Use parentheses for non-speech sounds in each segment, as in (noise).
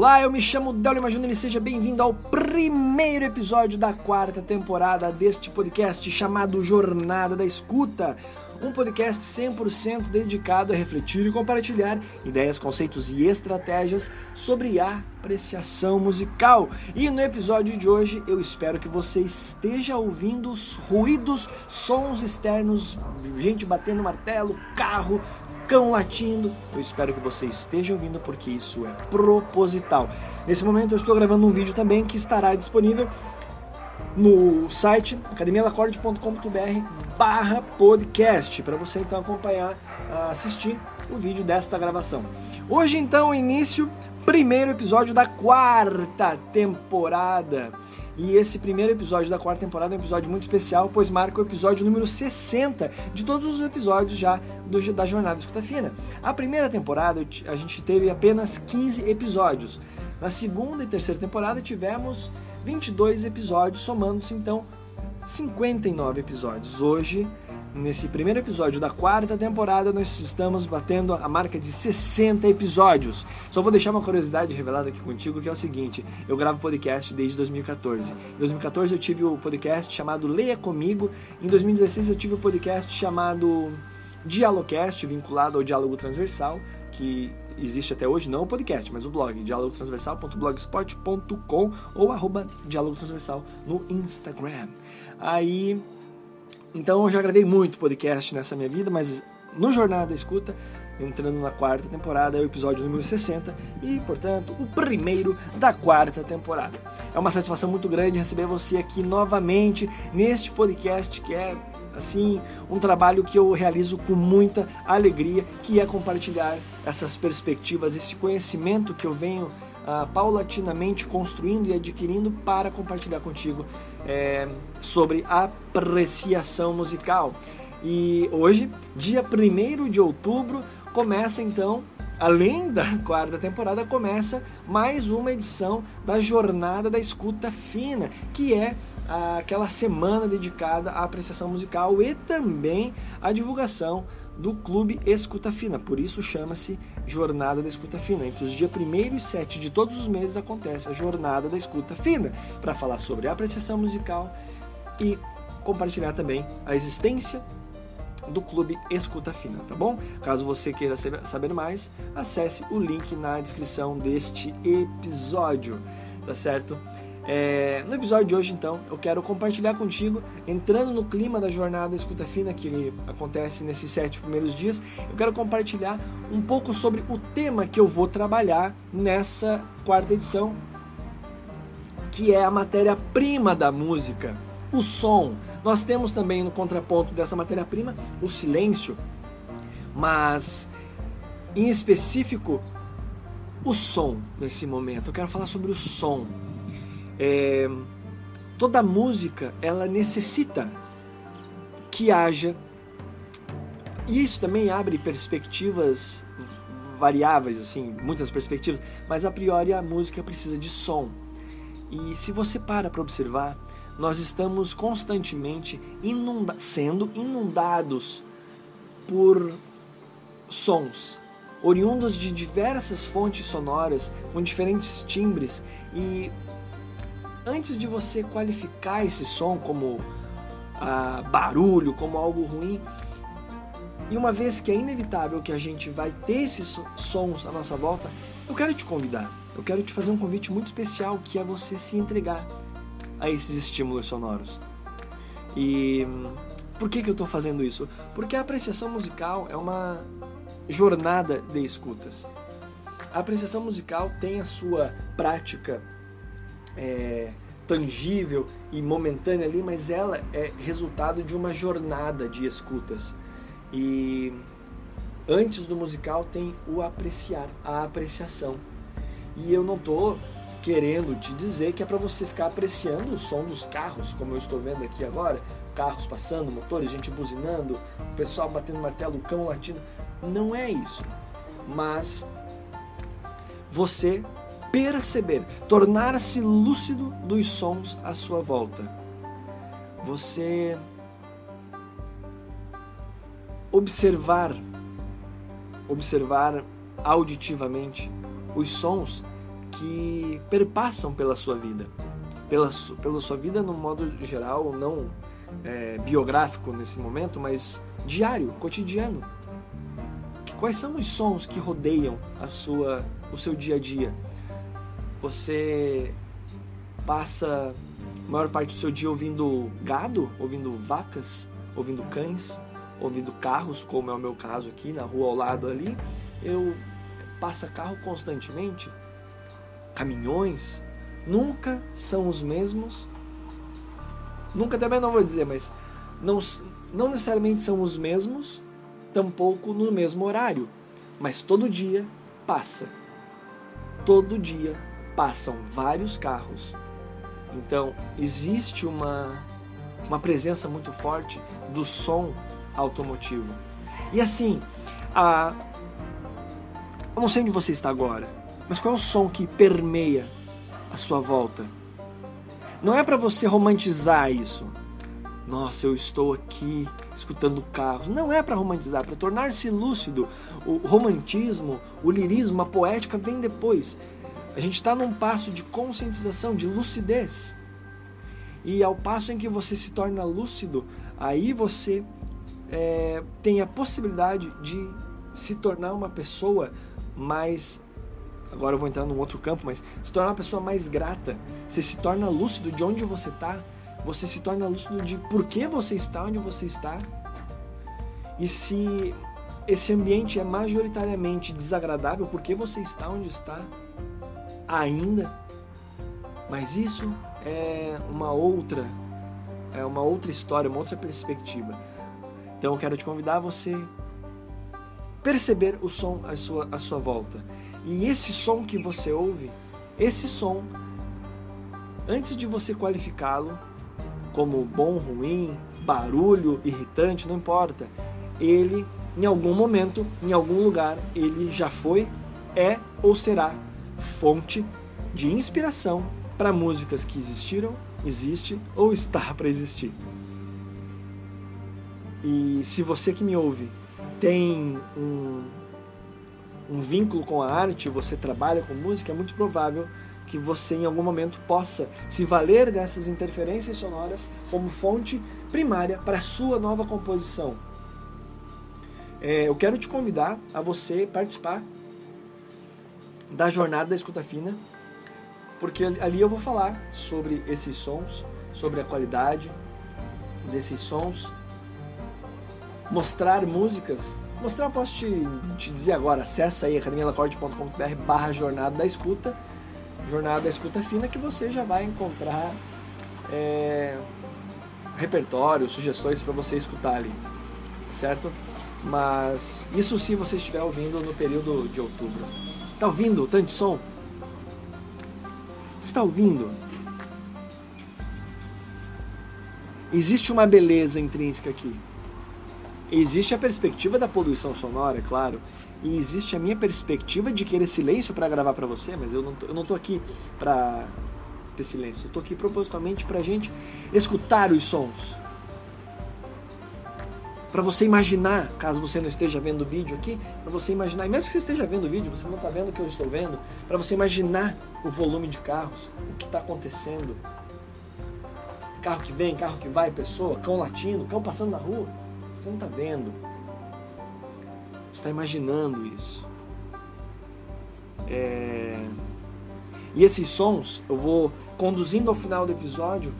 Olá, eu me chamo Delio Imagino e seja bem-vindo ao primeiro episódio da quarta temporada deste podcast chamado Jornada da Escuta. Um podcast 100% dedicado a refletir e compartilhar ideias, conceitos e estratégias sobre apreciação musical. E no episódio de hoje eu espero que você esteja ouvindo os ruídos, sons externos, gente batendo martelo, carro, cão latindo. Eu espero que você esteja ouvindo porque isso é proposital. Nesse momento eu estou gravando um vídeo também que estará disponível no site academialacorde.com.br barra podcast para você então acompanhar, assistir o vídeo desta gravação. Hoje então início primeiro episódio da quarta temporada. E esse primeiro episódio da quarta temporada é um episódio muito especial, pois marca o episódio número 60 de todos os episódios já do, da Jornada Escuta Fina. A primeira temporada a gente teve apenas 15 episódios. Na segunda e terceira temporada tivemos 22 episódios, somando-se então 59 episódios. Hoje Nesse primeiro episódio da quarta temporada, nós estamos batendo a marca de 60 episódios. Só vou deixar uma curiosidade revelada aqui contigo, que é o seguinte: eu gravo podcast desde 2014. Em 2014 eu tive o podcast chamado Leia Comigo. Em 2016 eu tive o podcast chamado Dialogcast, vinculado ao Diálogo Transversal, que existe até hoje, não o podcast, mas o blog, dialogotransversal.blogspot.com ou arroba Diálogo Transversal no Instagram. Aí então eu já gravei muito podcast nessa minha vida, mas no Jornada Escuta, entrando na quarta temporada, é o episódio número 60 e, portanto, o primeiro da quarta temporada. É uma satisfação muito grande receber você aqui novamente neste podcast que é assim um trabalho que eu realizo com muita alegria, que é compartilhar essas perspectivas, esse conhecimento que eu venho uh, paulatinamente construindo e adquirindo para compartilhar contigo é, sobre apreciação musical. E hoje, dia 1 de outubro, começa então, além da (laughs) quarta temporada, começa mais uma edição da Jornada da Escuta Fina, que é aquela semana dedicada à apreciação musical e também à divulgação do Clube Escuta Fina, por isso chama-se Jornada da Escuta Fina. Entre os dias 1 e 7 de todos os meses acontece a Jornada da Escuta Fina, para falar sobre a apreciação musical e compartilhar também a existência do Clube Escuta Fina, tá bom? Caso você queira saber mais, acesse o link na descrição deste episódio, tá certo? É, no episódio de hoje, então, eu quero compartilhar contigo, entrando no clima da jornada Escuta Fina que acontece nesses sete primeiros dias, eu quero compartilhar um pouco sobre o tema que eu vou trabalhar nessa quarta edição, que é a matéria-prima da música, o som. Nós temos também no contraponto dessa matéria-prima o silêncio, mas em específico o som nesse momento. Eu quero falar sobre o som é, toda música ela necessita que haja e isso também abre perspectivas variáveis assim muitas perspectivas mas a priori a música precisa de som. E se você para para observar nós estamos constantemente inunda sendo inundados por sons oriundos de diversas fontes sonoras com diferentes timbres e antes de você qualificar esse som como ah, barulho, como algo ruim, e uma vez que é inevitável que a gente vai ter esses sons à nossa volta, eu quero te convidar, eu quero te fazer um convite muito especial que é você se entregar a esses estímulos sonoros. E por que, que eu estou fazendo isso? Porque a apreciação musical é uma jornada de escutas. A apreciação musical tem a sua prática é, tangível e momentânea ali, mas ela é resultado de uma jornada de escutas. E antes do musical tem o apreciar, a apreciação. E eu não tô querendo te dizer que é para você ficar apreciando o som dos carros, como eu estou vendo aqui agora, carros passando, motores, gente buzinando, o pessoal batendo martelo, o cão latindo. Não é isso. Mas você perceber, tornar-se lúcido dos sons à sua volta. Você observar, observar auditivamente os sons que perpassam pela sua vida. Pela, pela sua vida no modo geral, não é, biográfico nesse momento, mas diário, cotidiano. Quais são os sons que rodeiam a sua, o seu dia a dia? Você passa a maior parte do seu dia ouvindo gado, ouvindo vacas, ouvindo cães, ouvindo carros, como é o meu caso aqui na rua ao lado ali. Eu passa carro constantemente, caminhões, nunca são os mesmos. Nunca também não vou dizer, mas não, não necessariamente são os mesmos, tampouco no mesmo horário, mas todo dia passa. Todo dia passam vários carros. Então, existe uma, uma presença muito forte do som automotivo. E assim, a, eu não sei onde você está agora, mas qual é o som que permeia a sua volta? Não é para você romantizar isso. Nossa, eu estou aqui escutando carros. Não é para romantizar, para tornar-se lúcido. O romantismo, o lirismo, a poética vem depois. A gente está num passo de conscientização, de lucidez. E ao passo em que você se torna lúcido, aí você é, tem a possibilidade de se tornar uma pessoa mais. Agora eu vou entrar num outro campo, mas se tornar uma pessoa mais grata. Você se torna lúcido de onde você está. Você se torna lúcido de por que você está onde você está. E se esse ambiente é majoritariamente desagradável, por que você está onde está ainda? Mas isso é uma outra, é uma outra história, uma outra perspectiva. Então eu quero te convidar a você perceber o som à sua, à sua volta. E esse som que você ouve, esse som, antes de você qualificá-lo como bom, ruim, barulho, irritante, não importa, ele em algum momento, em algum lugar, ele já foi, é ou será fonte de inspiração para músicas que existiram, existe ou está para existir. E se você que me ouve tem um, um vínculo com a arte, você trabalha com música, é muito provável que você em algum momento possa se valer dessas interferências sonoras como fonte primária para a sua nova composição. É, eu quero te convidar a você participar da jornada da escuta fina, porque ali eu vou falar sobre esses sons, sobre a qualidade desses sons, mostrar músicas. Mostrar, posso te, te dizer agora, acessa aí academialacorde.com.br barra jornada da escuta, jornada da escuta fina, que você já vai encontrar é, repertório, sugestões para você escutar ali, certo? Mas isso se você estiver ouvindo no período de outubro. Tá ouvindo tanto som? Você está ouvindo? Existe uma beleza intrínseca aqui. Existe a perspectiva da poluição sonora, é claro, e existe a minha perspectiva de querer silêncio para gravar para você, mas eu não, tô, eu não tô aqui para ter silêncio, eu tô aqui propositalmente para gente escutar os sons. Para você imaginar, caso você não esteja vendo o vídeo aqui, para você imaginar, e mesmo que você esteja vendo o vídeo, você não está vendo o que eu estou vendo, para você imaginar o volume de carros, o que está acontecendo. Carro que vem, carro que vai, pessoa, cão latindo, cão passando na rua. Você não está vendo. Você está imaginando isso. É... E esses sons eu vou conduzindo ao final do episódio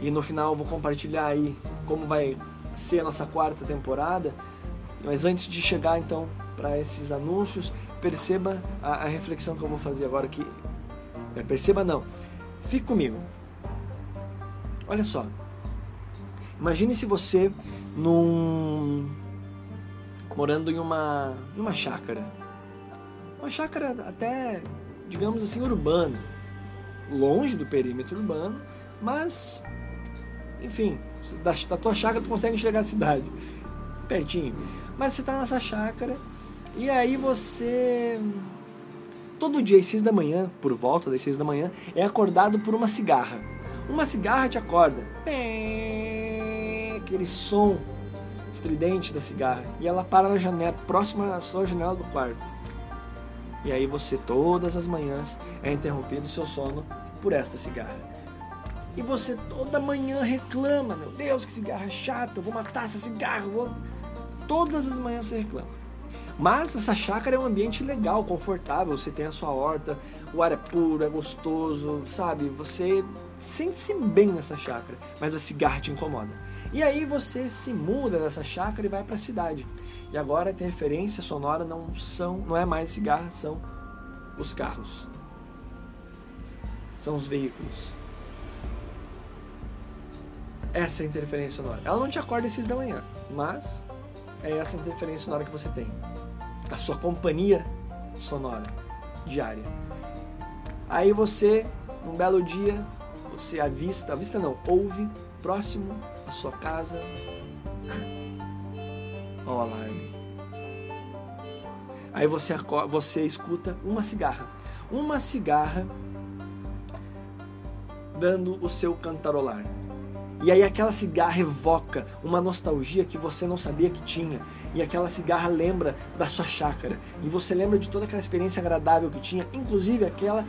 e no final eu vou compartilhar aí como vai ser a nossa quarta temporada. Mas antes de chegar então para esses anúncios, perceba a, a, reflexão que eu vou fazer agora aqui. É, perceba não. Fique comigo. Olha só. Imagine se você num morando em uma uma chácara. Uma chácara até, digamos assim, urbana, longe do perímetro urbano, mas enfim, da, da tua chácara tu consegue enxergar a cidade pertinho. Mas você está nessa chácara e aí você todo dia às seis da manhã, por volta das seis da manhã, é acordado por uma cigarra. Uma cigarra te acorda. Aquele som estridente da cigarra e ela para na janela, próxima à sua janela do quarto. E aí você todas as manhãs é interrompido seu sono por esta cigarra. E você toda manhã reclama, meu Deus, que cigarra chata, eu vou matar essa cigarra, vou... todas as manhãs você reclama. Mas essa chácara é um ambiente legal, confortável, você tem a sua horta, o ar é puro, é gostoso, sabe? Você sente-se bem nessa chácara, mas a cigarra te incomoda. E aí você se muda dessa chácara e vai para a cidade. E agora a interferência sonora não são, não é mais cigarra, são os carros. São os veículos. Essa interferência sonora. Ela não te acorda às seis da manhã, mas é essa interferência sonora que você tem. A sua companhia sonora diária. Aí você, um belo dia, você avista, avista não, ouve próximo à sua casa o alarme. Aí você, você escuta uma cigarra. Uma cigarra dando o seu cantarolar. E aí aquela cigarra evoca uma nostalgia que você não sabia que tinha. E aquela cigarra lembra da sua chácara. E você lembra de toda aquela experiência agradável que tinha, inclusive aquela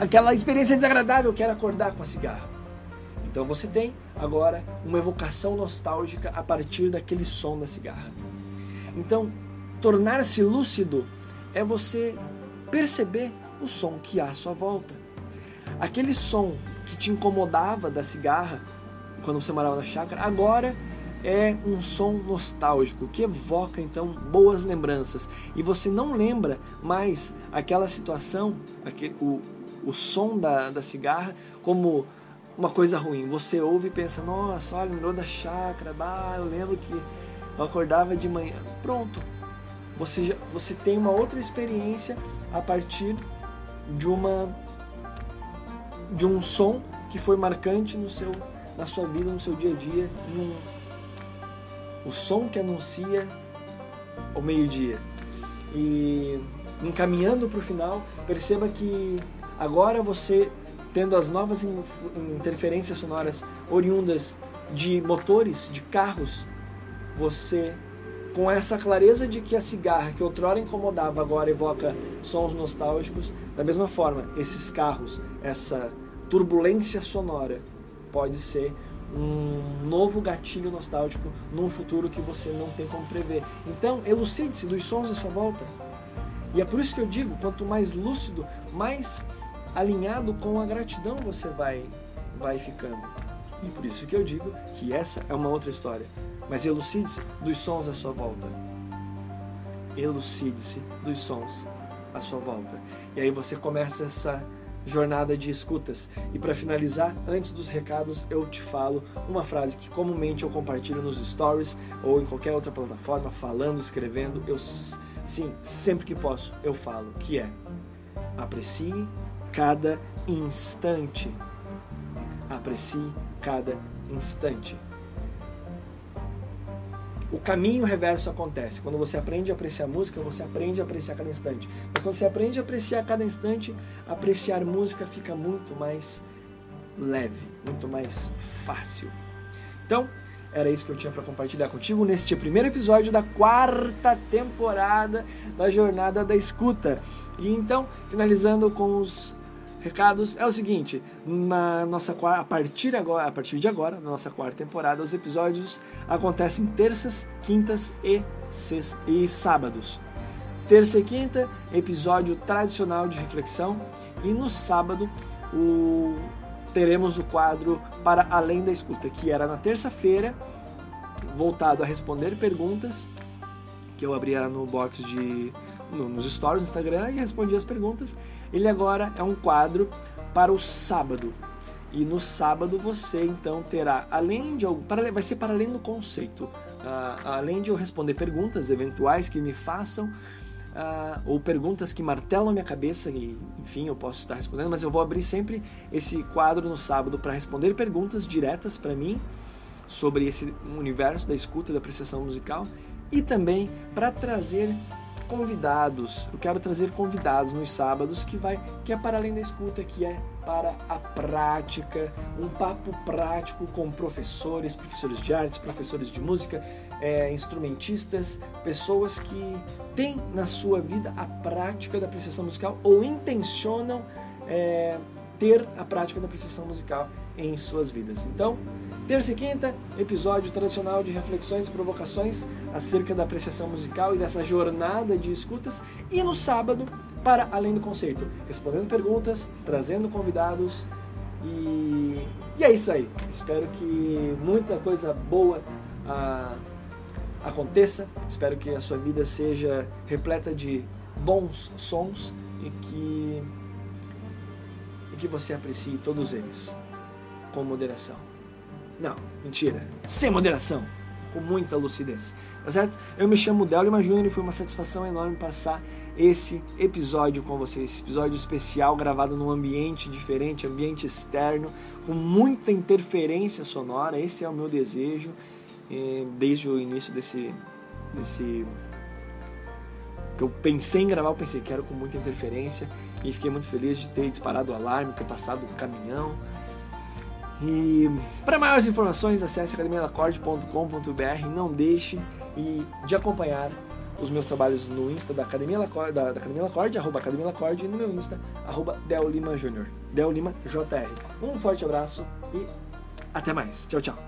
aquela experiência desagradável que era acordar com a cigarra. Então você tem agora uma evocação nostálgica a partir daquele som da cigarra. Então, tornar-se lúcido é você perceber o som que há à sua volta. Aquele som que te incomodava da cigarra quando você morava na chácara, agora é um som nostálgico que evoca então boas lembranças e você não lembra mais aquela situação, aquele, o, o som da, da cigarra como uma coisa ruim. Você ouve e pensa, nossa, olha, lembrou da chácara, bah, eu lembro que eu acordava de manhã. Pronto. Você, já, você tem uma outra experiência a partir de uma de um som que foi marcante no seu na sua vida, no seu dia a dia, num, o som que anuncia o meio-dia. E encaminhando para o final, perceba que agora você tendo as novas interferências sonoras oriundas de motores, de carros, você com essa clareza de que a cigarra que outrora incomodava agora evoca sons nostálgicos, da mesma forma, esses carros, essa turbulência sonora pode ser um novo gatilho nostálgico num futuro que você não tem como prever. Então, elucide-se dos sons à sua volta. E é por isso que eu digo, quanto mais lúcido, mais alinhado com a gratidão você vai, vai ficando. E por isso que eu digo que essa é uma outra história. Mas elucide-se dos sons à sua volta. Elucide-se dos sons à sua volta. E aí você começa essa jornada de escutas. E para finalizar, antes dos recados, eu te falo uma frase que comumente eu compartilho nos stories ou em qualquer outra plataforma, falando, escrevendo. Eu sim, sempre que posso, eu falo, que é: aprecie cada instante. Aprecie cada instante. O caminho reverso acontece. Quando você aprende a apreciar música, você aprende a apreciar cada instante. Mas quando você aprende a apreciar cada instante, apreciar música fica muito mais leve, muito mais fácil. Então, era isso que eu tinha para compartilhar contigo neste primeiro episódio da quarta temporada da Jornada da Escuta. E então, finalizando com os recados é o seguinte, na nossa a partir agora, a partir de agora, na nossa quarta temporada, os episódios acontecem terças, quintas e e sábados. Terça e quinta, episódio tradicional de reflexão e no sábado o teremos o quadro para além da escuta, que era na terça-feira, voltado a responder perguntas que eu abria no box de no, nos stories do Instagram e respondia as perguntas. Ele agora é um quadro para o sábado. E no sábado você então terá, além de algo, vai ser para além do conceito, uh, além de eu responder perguntas eventuais que me façam, uh, ou perguntas que martelam minha cabeça, e enfim, eu posso estar respondendo, mas eu vou abrir sempre esse quadro no sábado para responder perguntas diretas para mim sobre esse universo da escuta e da apreciação musical, e também para trazer convidados. Eu quero trazer convidados nos sábados que vai que é para além da escuta, que é para a prática, um papo prático com professores, professores de artes, professores de música, é, instrumentistas, pessoas que têm na sua vida a prática da apreciação musical ou intencionam é, ter a prática da apreciação musical em suas vidas. Então, terça e quinta, episódio tradicional de reflexões e provocações acerca da apreciação musical e dessa jornada de escutas. E no sábado, para além do conceito, respondendo perguntas, trazendo convidados. E, e é isso aí. Espero que muita coisa boa ah, aconteça. Espero que a sua vida seja repleta de bons sons e que que você aprecie todos eles com moderação. Não, mentira. Sem moderação. Com muita lucidez. Tá certo? Eu me chamo Delima Júnior e foi uma satisfação enorme passar esse episódio com vocês. Esse episódio especial gravado num ambiente diferente, ambiente externo, com muita interferência sonora. Esse é o meu desejo eh, desde o início desse, desse que eu pensei em gravar, eu pensei, quero com muita interferência e fiquei muito feliz de ter disparado o alarme, ter passado o caminhão. E para maiores informações, acesse academialacorde.com.br, não deixe de acompanhar os meus trabalhos no Insta da Academia Lacorde, da, da Academia Lacorde, arroba Academia Lacorde, e no meu Insta, arroba Del Lima Del Lima JR. Um forte abraço e até mais. Tchau, tchau.